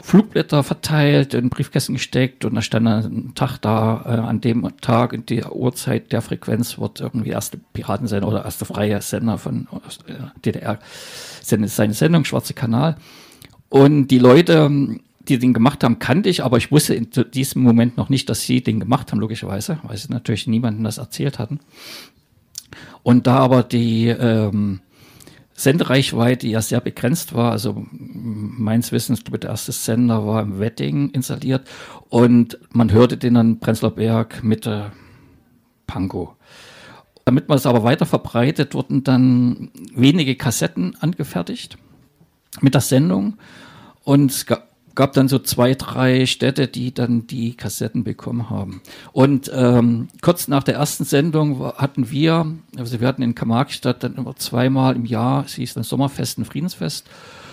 S11: Flugblätter verteilt, in Briefkästen gesteckt und da stand ein Tag da, äh, an dem Tag, in der Uhrzeit der Frequenz wird irgendwie erste Piratensender oder erste freie Sender von äh, DDR sendet seine Sendung, Schwarze Kanal. Und die Leute die den gemacht haben, kannte ich, aber ich wusste in diesem Moment noch nicht, dass sie den gemacht haben, logischerweise, weil sie natürlich niemandem das erzählt hatten. Und da aber die ähm, Sendereichweite ja sehr begrenzt war, also meines Wissens, ich glaube, der erste Sender war im Wedding installiert und man hörte den dann Prenzlauer Berg, Mitte, Pankow. Damit man es aber weiter verbreitet, wurden dann wenige Kassetten angefertigt mit der Sendung und es gab dann so zwei, drei Städte, die dann die Kassetten bekommen haben. Und ähm, kurz nach der ersten Sendung hatten wir, also wir hatten in Kamarkstadt dann immer zweimal im Jahr, es hieß dann Sommerfest und Friedensfest,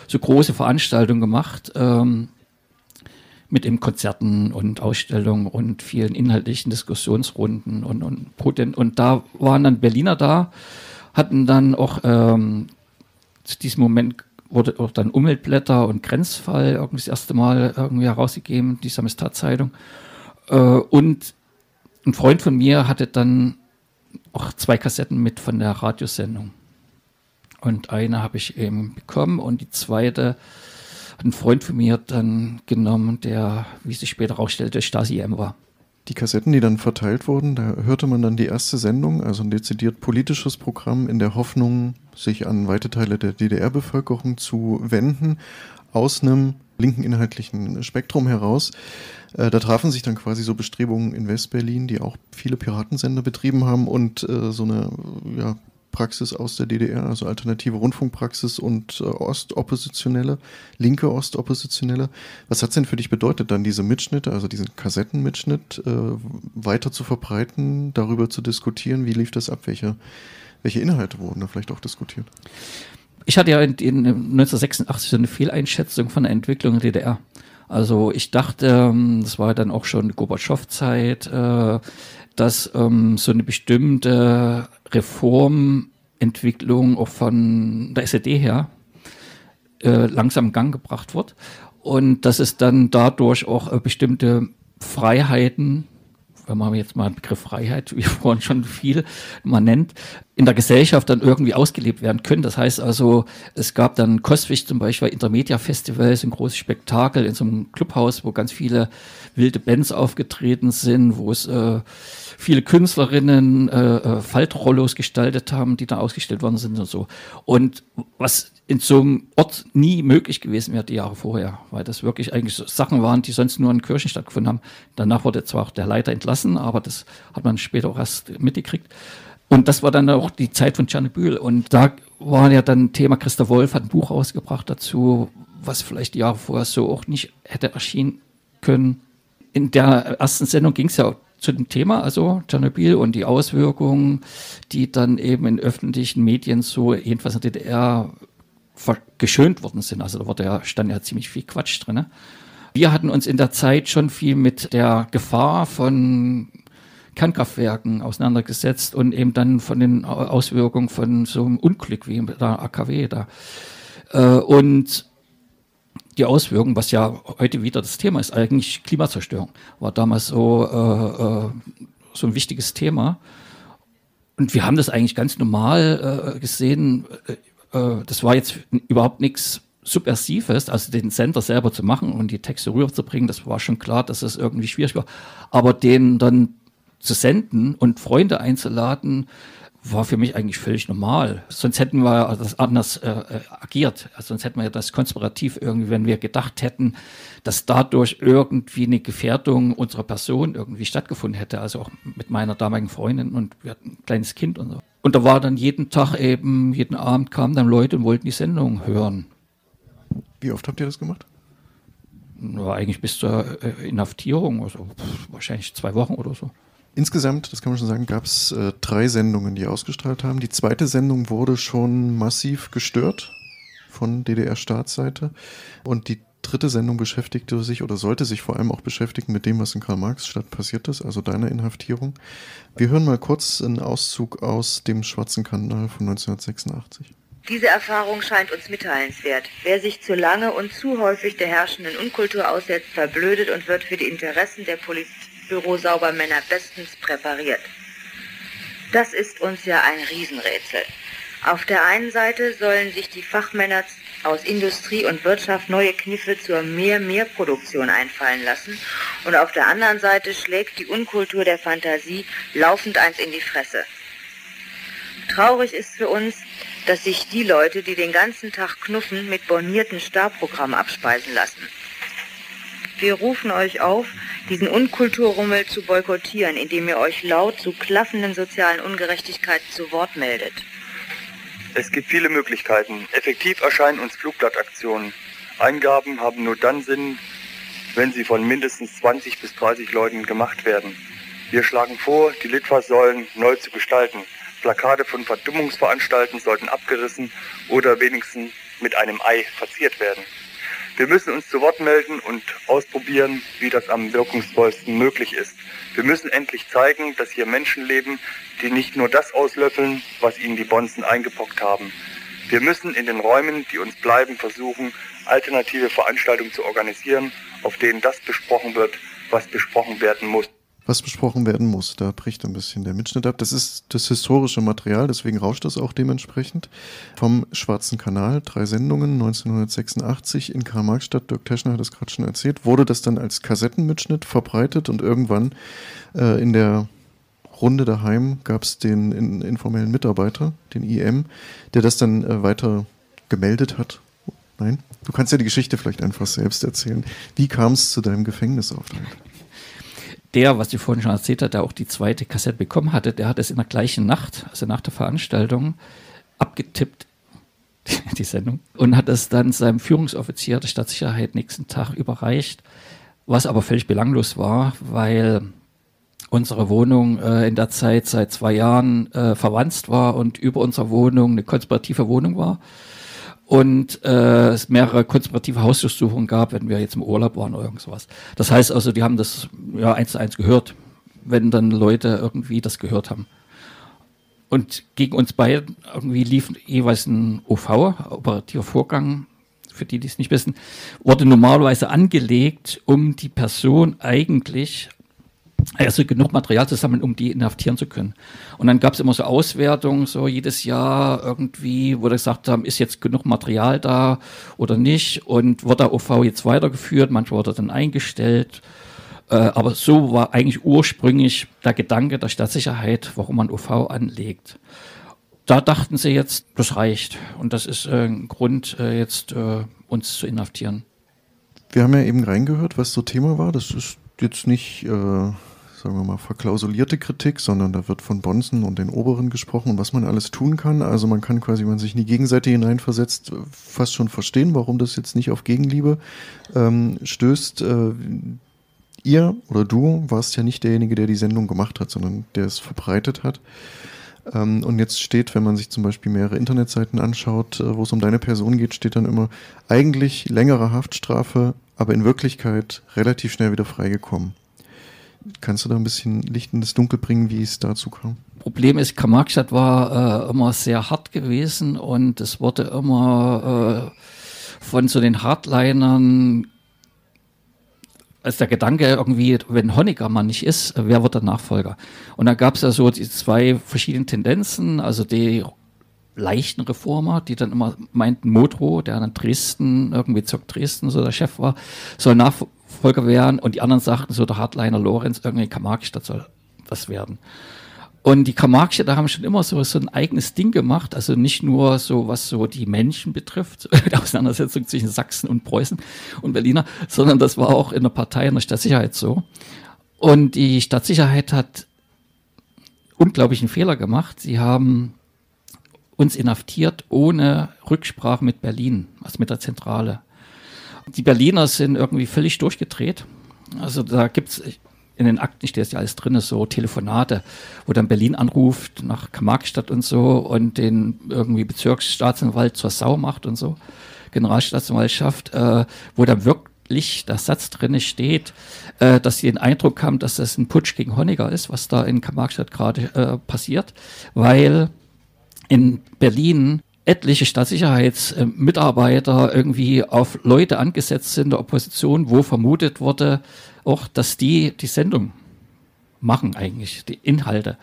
S11: so große Veranstaltungen gemacht. Ähm, mit eben Konzerten und Ausstellungen und vielen inhaltlichen Diskussionsrunden und, und, und da waren dann Berliner da, hatten dann auch ähm, zu diesem Moment wurde auch dann Umweltblätter und Grenzfall irgendwie das erste Mal irgendwie herausgegeben, die Samizdat-Zeitung. Äh, und ein Freund von mir hatte dann auch zwei Kassetten mit von der Radiosendung. Und eine habe ich eben bekommen und die zweite hat ein Freund von mir dann genommen, der, wie sich später herausstellte, Stasi-M war.
S6: Die Kassetten, die dann verteilt wurden, da hörte man dann die erste Sendung, also ein dezidiert politisches Programm in der Hoffnung, sich an weite Teile der DDR-Bevölkerung zu wenden, aus einem linken inhaltlichen Spektrum heraus. Äh, da trafen sich dann quasi so Bestrebungen in Westberlin, die auch viele Piratensender betrieben haben und äh, so eine ja, Praxis aus der DDR, also alternative Rundfunkpraxis und äh, Ostoppositionelle, linke Ostoppositionelle. Was hat es denn für dich bedeutet, dann diese Mitschnitte, also diesen Kassettenmitschnitt, äh, weiter zu verbreiten, darüber zu diskutieren? Wie lief das ab? Welche, welche Inhalte wurden da vielleicht auch diskutiert?
S11: Ich hatte ja in, in 1986 so eine Fehleinschätzung von der Entwicklung der DDR. Also ich dachte, ähm, das war dann auch schon Gorbatschow-Zeit, äh, dass ähm, so eine bestimmte Reformentwicklung auch von der SED her äh, langsam in Gang gebracht wird. Und dass es dann dadurch auch äh, bestimmte Freiheiten wenn man jetzt mal den Begriff Freiheit, wie vorhin schon viel man nennt, in der Gesellschaft dann irgendwie ausgelebt werden können. Das heißt also, es gab dann Koswig zum Beispiel, Intermedia Festival, so ein großes Spektakel in so einem Clubhaus, wo ganz viele wilde Bands aufgetreten sind, wo es äh, viele Künstlerinnen äh, äh, Faltrollos gestaltet haben, die da ausgestellt worden sind und so. Und was in so einem Ort nie möglich gewesen wäre die Jahre vorher, weil das wirklich eigentlich so Sachen waren, die sonst nur in Kirchen stattgefunden haben. Danach wurde zwar auch der Leiter entlassen, aber das hat man später auch erst mitgekriegt. Und das war dann auch die Zeit von Tschernobyl. Und da war ja dann Thema, Christa Wolf hat ein Buch rausgebracht dazu, was vielleicht die Jahre vorher so auch nicht hätte erschienen können. In der ersten Sendung ging es ja zu dem Thema, also Tschernobyl und die Auswirkungen, die dann eben in öffentlichen Medien so, jedenfalls in der DDR, geschönt worden sind. Also da wurde ja, stand ja ziemlich viel Quatsch drin. Wir hatten uns in der Zeit schon viel mit der Gefahr von Kernkraftwerken auseinandergesetzt und eben dann von den Auswirkungen von so einem Unglück wie der AKW da. Äh, und die Auswirkungen, was ja heute wieder das Thema ist, eigentlich Klimazerstörung, war damals so, äh, äh, so ein wichtiges Thema. Und wir haben das eigentlich ganz normal äh, gesehen. Äh, äh, das war jetzt überhaupt nichts Subversives, also den Sender selber zu machen und die Texte rüberzubringen, das war schon klar, dass es das irgendwie schwierig war. Aber den dann zu senden und Freunde einzuladen, war für mich eigentlich völlig normal. Sonst hätten wir das anders äh, äh, agiert. Also sonst hätten wir ja das konspirativ irgendwie, wenn wir gedacht hätten, dass dadurch irgendwie eine Gefährdung unserer Person irgendwie stattgefunden hätte. Also auch mit meiner damaligen Freundin und wir hatten ein kleines Kind und so. Und da war dann jeden Tag eben, jeden Abend kamen dann Leute und wollten die Sendung hören.
S6: Wie oft habt ihr das gemacht?
S11: War eigentlich bis zur äh, Inhaftierung, also wahrscheinlich zwei Wochen oder so.
S6: Insgesamt, das kann man schon sagen, gab es äh, drei Sendungen, die ausgestrahlt haben. Die zweite Sendung wurde schon massiv gestört von DDR-Staatsseite. Und die dritte Sendung beschäftigte sich oder sollte sich vor allem auch beschäftigen mit dem, was in Karl-Marx-Stadt passiert ist, also deiner Inhaftierung. Wir hören mal kurz einen Auszug aus dem Schwarzen Kanal von 1986.
S8: Diese Erfahrung scheint uns mitteilenswert. Wer sich zu lange und zu häufig der herrschenden Unkultur aussetzt, verblödet und wird für die Interessen der Polizei Bürosaubermänner bestens präpariert. Das ist uns ja ein Riesenrätsel. Auf der einen Seite sollen sich die Fachmänner aus Industrie und Wirtschaft neue Kniffe zur Mehr-Mehr-Produktion einfallen lassen und auf der anderen Seite schlägt die Unkultur der Fantasie laufend eins in die Fresse. Traurig ist für uns, dass sich die Leute, die den ganzen Tag knuffen, mit bornierten Starprogrammen abspeisen lassen. Wir rufen euch auf, diesen Unkulturrummel zu boykottieren, indem ihr euch laut zu klaffenden sozialen Ungerechtigkeiten zu Wort meldet.
S7: Es gibt viele Möglichkeiten. Effektiv erscheinen uns Flugblattaktionen. Eingaben haben nur dann Sinn, wenn sie von mindestens 20 bis 30 Leuten gemacht werden. Wir schlagen vor, die Litfaßsäulen neu zu gestalten. Plakate von Verdummungsveranstalten sollten abgerissen oder wenigstens mit einem Ei verziert werden. Wir müssen uns zu Wort melden und ausprobieren, wie das am wirkungsvollsten möglich ist. Wir müssen endlich zeigen, dass hier Menschen leben, die nicht nur das auslöffeln, was ihnen die Bonzen eingepockt haben. Wir müssen in den Räumen, die uns bleiben, versuchen, alternative Veranstaltungen zu organisieren, auf denen das besprochen wird, was besprochen werden muss
S6: was besprochen werden muss. Da bricht ein bisschen der Mitschnitt ab. Das ist das historische Material, deswegen rauscht das auch dementsprechend. Vom Schwarzen Kanal, drei Sendungen, 1986 in Karl-Marx-Stadt. Dirk Teschner hat das gerade schon erzählt. Wurde das dann als Kassettenmitschnitt verbreitet und irgendwann äh, in der Runde daheim gab es den in, informellen Mitarbeiter, den IM, der das dann äh, weiter gemeldet hat. Nein? Du kannst ja die Geschichte vielleicht einfach selbst erzählen. Wie kam es zu deinem Gefängnisaufenthalt?
S11: Der, was ich vorhin schon erzählt hatte, der auch die zweite Kassette bekommen hatte, der hat es in der gleichen Nacht, also nach der Veranstaltung, abgetippt, die Sendung, und hat es dann seinem Führungsoffizier der Stadtsicherheit nächsten Tag überreicht, was aber völlig belanglos war, weil unsere Wohnung äh, in der Zeit seit zwei Jahren äh, verwandt war und über unserer Wohnung eine konspirative Wohnung war und äh, es mehrere konspirative Hausdurchsuchungen gab, wenn wir jetzt im Urlaub waren oder irgendwas. Das heißt also, die haben das ja eins zu eins gehört, wenn dann Leute irgendwie das gehört haben. Und gegen uns beiden irgendwie lief jeweils ein OV, operativer Vorgang, für die, die es nicht wissen, wurde normalerweise angelegt, um die Person eigentlich also genug Material zu sammeln, um die inhaftieren zu können. Und dann gab es immer so Auswertungen, so jedes Jahr irgendwie, wo wir gesagt haben, ist jetzt genug Material da oder nicht und wird der OV jetzt weitergeführt, manchmal wurde dann eingestellt. Äh, aber so war eigentlich ursprünglich der Gedanke der Stadtsicherheit, warum man OV anlegt. Da dachten sie jetzt, das reicht. Und das ist äh, ein Grund, äh, jetzt uns zu inhaftieren.
S6: Wir haben ja eben reingehört, was so Thema war. Das ist jetzt nicht sagen wir mal, verklausulierte Kritik, sondern da wird von Bonzen und den Oberen gesprochen und was man alles tun kann. Also man kann quasi, wenn man sich in die Gegenseite hineinversetzt, fast schon verstehen, warum das jetzt nicht auf Gegenliebe ähm, stößt. Äh, ihr oder du warst ja nicht derjenige, der die Sendung gemacht hat, sondern der es verbreitet hat. Ähm, und jetzt steht, wenn man sich zum Beispiel mehrere Internetseiten anschaut, äh, wo es um deine Person geht, steht dann immer eigentlich längere Haftstrafe, aber in Wirklichkeit relativ schnell wieder freigekommen. Kannst du da ein bisschen Licht in das Dunkel bringen, wie es dazu kam?
S11: Problem ist, Kamakstadt war äh, immer sehr hart gewesen und es wurde immer äh, von so den Hardlinern als der Gedanke irgendwie, wenn Honecker mal nicht ist, wer wird der Nachfolger? Und da gab es ja so die zwei verschiedenen Tendenzen, also die leichten Reformer, die dann immer meinten, Modrow, der in Dresden, irgendwie Zirk Dresden so der Chef war, soll Nachfolger werden und die anderen sagten so, der Hardliner Lorenz, irgendwie Kamarkstadt soll das werden. Und die Kamarkstädter haben schon immer so, so ein eigenes Ding gemacht, also nicht nur so, was so die Menschen betrifft, die Auseinandersetzung zwischen Sachsen und Preußen und Berliner, sondern das war auch in der Partei, in der Stadtsicherheit so. Und die Stadtsicherheit hat unglaublichen Fehler gemacht. Sie haben uns inhaftiert ohne Rücksprache mit Berlin, also mit der Zentrale. Die Berliner sind irgendwie völlig durchgedreht. Also da gibt es in den Akten steht ja alles drin, so Telefonate, wo dann Berlin anruft nach Markstadt und so und den irgendwie Bezirksstaatsanwalt zur Sau macht und so, Generalstaatsanwaltschaft, äh, wo dann wirklich der Satz drin steht, äh, dass sie den Eindruck haben, dass das ein Putsch gegen Honecker ist, was da in Markstadt gerade äh, passiert, weil in Berlin etliche Staatssicherheitsmitarbeiter irgendwie auf Leute angesetzt sind der Opposition, wo vermutet wurde, auch, dass die die Sendung machen eigentlich, die Inhalte.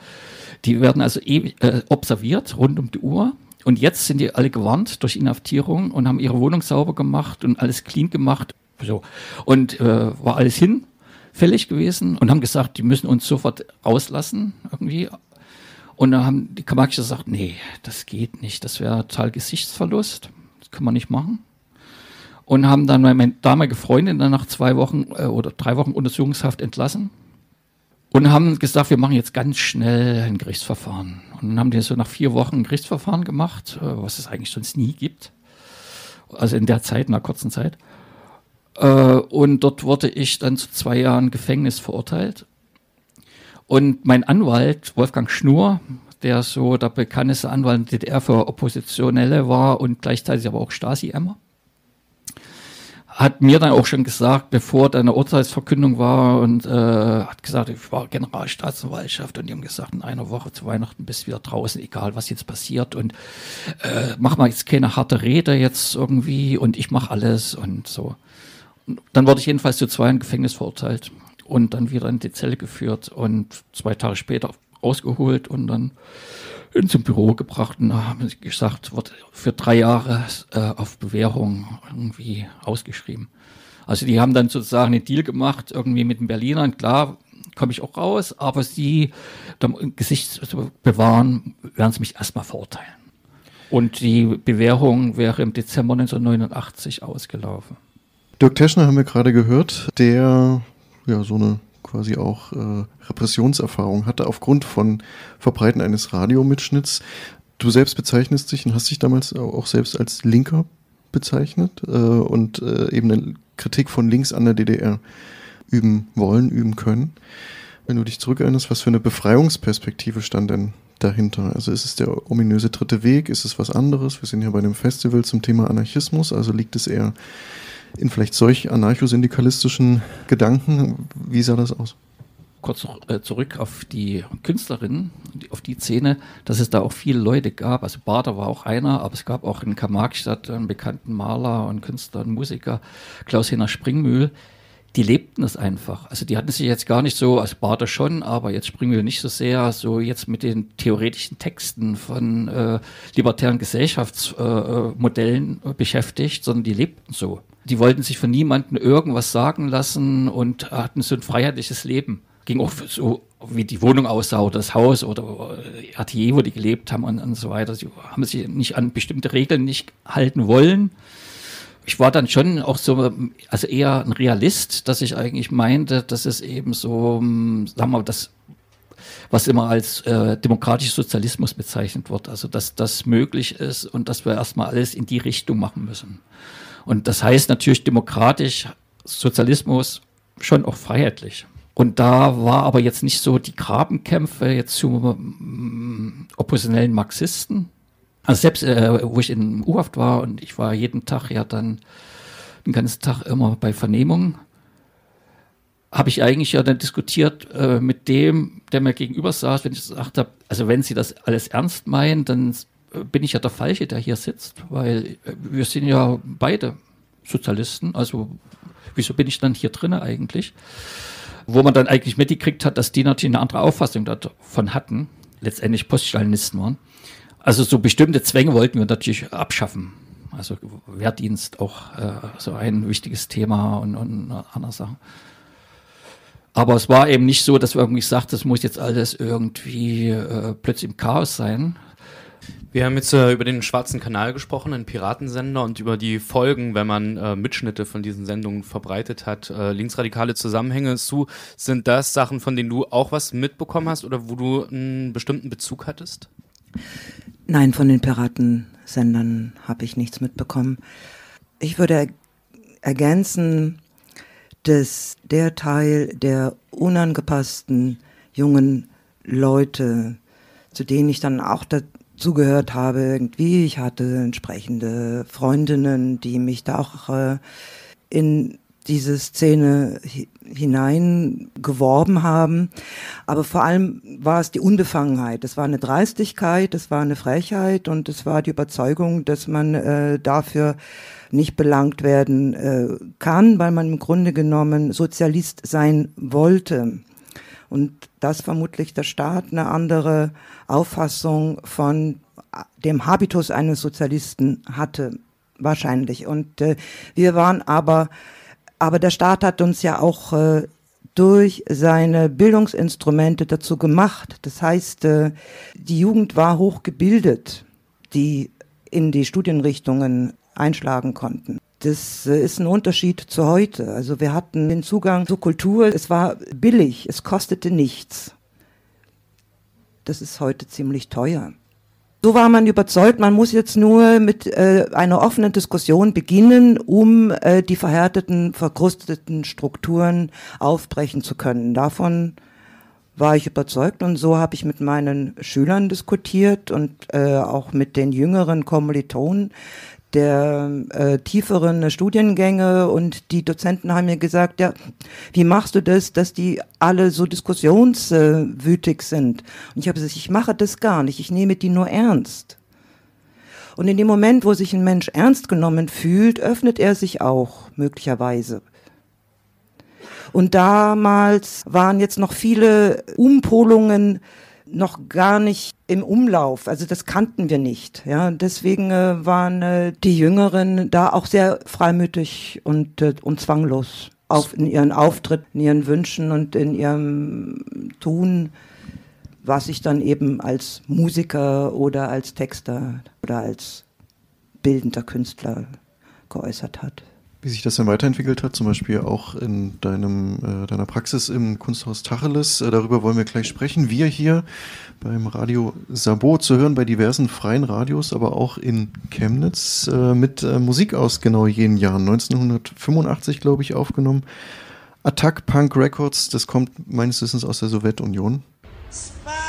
S11: Die werden also ewig, äh, observiert rund um die Uhr. Und jetzt sind die alle gewarnt durch Inhaftierung und haben ihre Wohnung sauber gemacht und alles clean gemacht. So. Und äh, war alles hinfällig gewesen und haben gesagt, die müssen uns sofort rauslassen irgendwie und dann haben die Kamakis gesagt, nee, das geht nicht, das wäre total Gesichtsverlust, das kann man nicht machen. Und haben dann meine damalige Freundin dann nach zwei Wochen äh, oder drei Wochen Untersuchungshaft entlassen und haben gesagt, wir machen jetzt ganz schnell ein Gerichtsverfahren. Und dann haben die so nach vier Wochen ein Gerichtsverfahren gemacht, äh, was es eigentlich sonst nie gibt. Also in der Zeit, in einer kurzen Zeit. Äh, und dort wurde ich dann zu zwei Jahren Gefängnis verurteilt und mein Anwalt, Wolfgang Schnur, der so der bekannteste Anwalt in der DDR für Oppositionelle war und gleichzeitig aber auch Stasi-Emmer, hat mir dann auch schon gesagt, bevor deine Urteilsverkündung war und äh, hat gesagt, ich war Generalstaatsanwaltschaft und die haben gesagt, in einer Woche zu Weihnachten bist du wieder draußen, egal was jetzt passiert und äh, mach mal jetzt keine harte Rede jetzt irgendwie und ich mach alles und so. Und dann wurde ich jedenfalls zu zwei Jahren Gefängnis verurteilt und dann wieder in die Zelle geführt und zwei Tage später rausgeholt und dann ins Büro gebracht und haben gesagt, wird für drei Jahre äh, auf Bewährung irgendwie ausgeschrieben. Also die haben dann sozusagen einen Deal gemacht, irgendwie mit den Berlinern, klar, komme ich auch raus, aber sie, um Gesicht zu bewahren, werden sie mich erstmal verurteilen. Und die Bewährung wäre im Dezember 1989 ausgelaufen.
S6: Dirk Teschner haben wir gerade gehört, der ja so eine quasi auch äh, Repressionserfahrung hatte aufgrund von Verbreiten eines Radiomitschnitts. Du selbst bezeichnest dich und hast dich damals auch selbst als Linker bezeichnet äh, und äh, eben eine Kritik von links an der DDR üben wollen, üben können. Wenn du dich zurückerinnerst, was für eine Befreiungsperspektive stand denn dahinter? Also ist es der ominöse dritte Weg? Ist es was anderes? Wir sind ja bei einem Festival zum Thema Anarchismus, also liegt es eher in vielleicht solch anarchosyndikalistischen Gedanken. Wie sah das aus?
S11: Kurz äh, zurück auf die Künstlerinnen, auf die Szene, dass es da auch viele Leute gab. Also Bader war auch einer, aber es gab auch in Karl-Marx-Stadt einen bekannten Maler und Künstler und Musiker, Klaus-Hener Springmühl, die lebten es einfach. Also die hatten sich jetzt gar nicht so, als Bader schon, aber jetzt springen wir nicht so sehr so jetzt mit den theoretischen Texten von äh, libertären Gesellschaftsmodellen äh, beschäftigt, sondern die lebten so. Die wollten sich von niemandem irgendwas sagen lassen und hatten so ein freiheitliches Leben. Ging auch so, wie die Wohnung aussah oder das Haus oder äh, Atelier, wo die gelebt haben und, und so weiter. Sie haben sich nicht an bestimmte Regeln nicht halten wollen ich war dann schon auch so, also eher ein Realist, dass ich eigentlich meinte, dass es eben so, hm, sagen wir mal, das, was immer als äh, demokratischer Sozialismus bezeichnet wird, also dass das möglich ist und dass wir erstmal alles in die Richtung machen müssen. Und das heißt natürlich demokratisch, Sozialismus schon auch freiheitlich. Und da war aber jetzt nicht so die Grabenkämpfe jetzt zu ähm, oppositionellen Marxisten, also selbst, äh, wo ich in U-Haft war und ich war jeden Tag ja dann den ganzen Tag immer bei Vernehmungen, habe ich eigentlich ja dann diskutiert äh, mit dem, der mir gegenüber saß, wenn ich gesagt habe, also wenn Sie das alles ernst meinen, dann bin ich ja der Falsche, der hier sitzt, weil äh, wir sind ja beide Sozialisten, also wieso bin ich dann hier drin eigentlich? Wo man dann eigentlich mitgekriegt hat, dass die natürlich eine andere Auffassung davon hatten, letztendlich Poststalinisten waren. Also so bestimmte Zwänge wollten wir natürlich abschaffen. Also Wehrdienst auch äh, so ein wichtiges Thema und, und andere Sachen. Aber es war eben nicht so, dass wir irgendwie gesagt, das muss jetzt alles irgendwie äh, plötzlich im Chaos sein.
S5: Wir haben jetzt äh, über den Schwarzen Kanal gesprochen, einen Piratensender, und über die Folgen, wenn man äh, Mitschnitte von diesen Sendungen verbreitet hat. Äh, linksradikale Zusammenhänge, Sue, sind das Sachen, von denen du auch was mitbekommen hast oder wo du einen bestimmten Bezug hattest?
S10: Nein, von den Piratensendern habe ich nichts mitbekommen. Ich würde ergänzen, dass der Teil der unangepassten jungen Leute, zu denen ich dann auch dazugehört habe, irgendwie, ich hatte entsprechende Freundinnen, die mich da auch äh, in diese Szene hineingeworben haben. Aber vor allem war es die Unbefangenheit. Es war eine Dreistigkeit, es war eine Frechheit und es war die Überzeugung, dass man äh, dafür nicht belangt werden äh, kann, weil man im Grunde genommen Sozialist sein wollte. Und dass vermutlich der Staat eine andere Auffassung von dem Habitus eines Sozialisten hatte, wahrscheinlich. Und äh, wir waren aber aber der Staat hat uns ja auch äh, durch seine Bildungsinstrumente dazu gemacht. Das heißt, äh, die Jugend war hochgebildet, die in die Studienrichtungen einschlagen konnten. Das äh, ist ein Unterschied zu heute. Also wir hatten den Zugang zur Kultur, es war billig, es kostete nichts. Das ist heute ziemlich teuer. So war man überzeugt, man muss jetzt nur mit äh, einer offenen Diskussion beginnen, um äh, die verhärteten, verkrusteten Strukturen aufbrechen zu können. Davon war ich überzeugt und so habe ich mit meinen Schülern diskutiert und äh, auch mit den jüngeren Kommilitonen, der äh, tieferen Studiengänge und die Dozenten haben mir gesagt, ja, wie machst du das, dass die alle so diskussionswütig sind? Und ich habe gesagt, ich mache das gar nicht, ich nehme die nur ernst. Und in dem Moment, wo sich ein Mensch ernst genommen fühlt, öffnet er sich auch möglicherweise. Und damals waren jetzt noch viele Umpolungen noch gar nicht im Umlauf. Also das kannten wir nicht. Ja, deswegen äh, waren äh, die Jüngeren da auch sehr freimütig und, äh, und zwanglos auf in ihren Auftritt, in ihren Wünschen und in ihrem Tun, was sich dann eben als Musiker oder als Texter oder als bildender Künstler geäußert hat
S6: wie sich das dann weiterentwickelt hat, zum Beispiel auch in deinem, äh, deiner Praxis im Kunsthaus Tacheles. Äh, darüber wollen wir gleich sprechen. Wir hier beim Radio Sabot zu hören bei diversen freien Radios, aber auch in Chemnitz äh, mit äh, Musik aus genau jenen Jahren. 1985, glaube ich, aufgenommen. Attack Punk Records, das kommt meines Wissens aus der Sowjetunion.
S3: Bei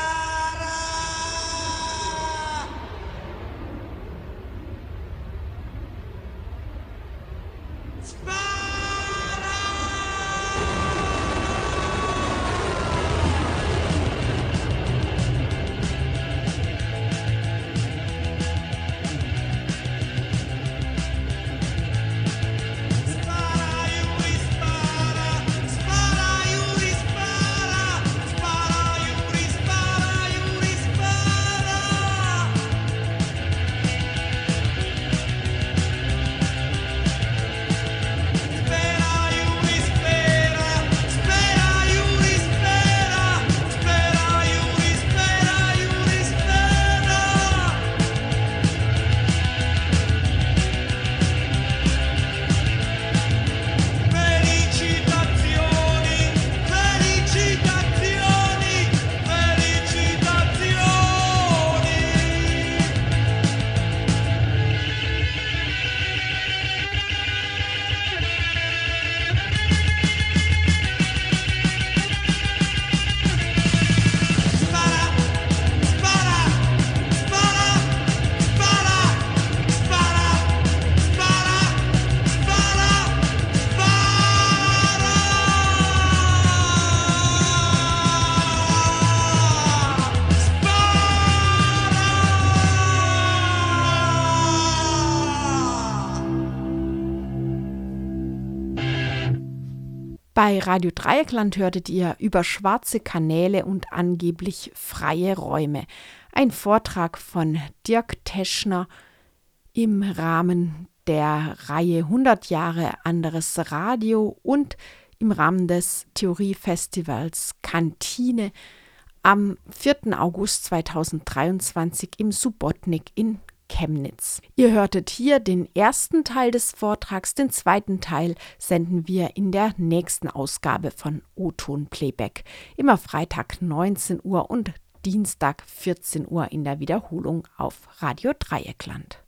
S3: Radio Dreieckland hörtet ihr über schwarze Kanäle und angeblich freie Räume. Ein Vortrag von Dirk Teschner im Rahmen der Reihe 100 Jahre anderes Radio und im Rahmen des Theoriefestivals Kantine am 4. August 2023 im Subotnik in Chemnitz. Ihr hörtet hier den ersten Teil des Vortrags, den zweiten Teil senden wir in der nächsten Ausgabe von O-Ton Playback. Immer Freitag 19 Uhr und Dienstag 14 Uhr in der Wiederholung auf Radio Dreieckland.